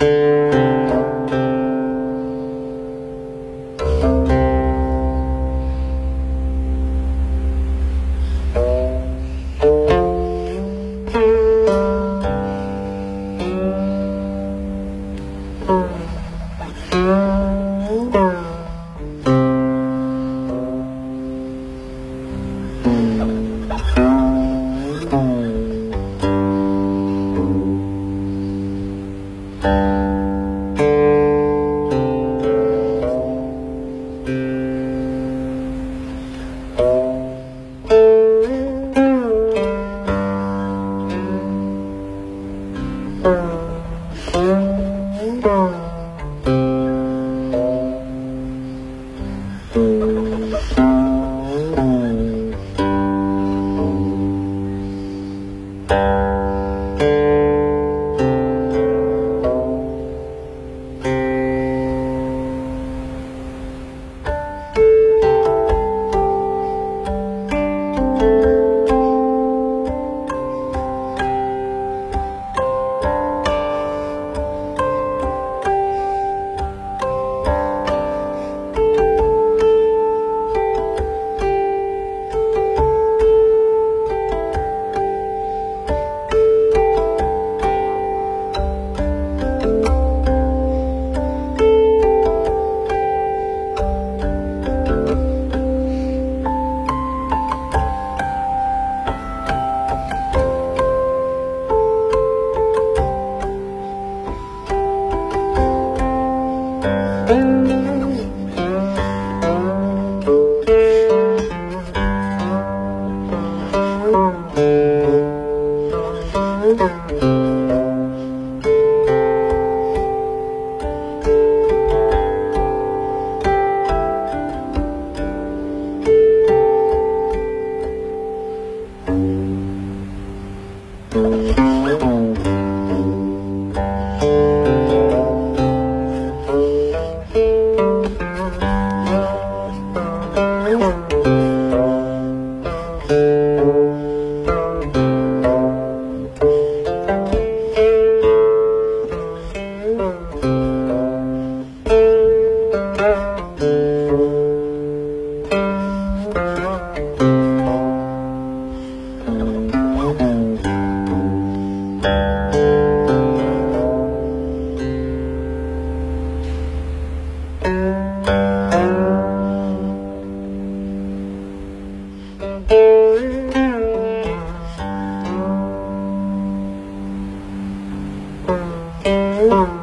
Mm-hmm. 嗯。啊。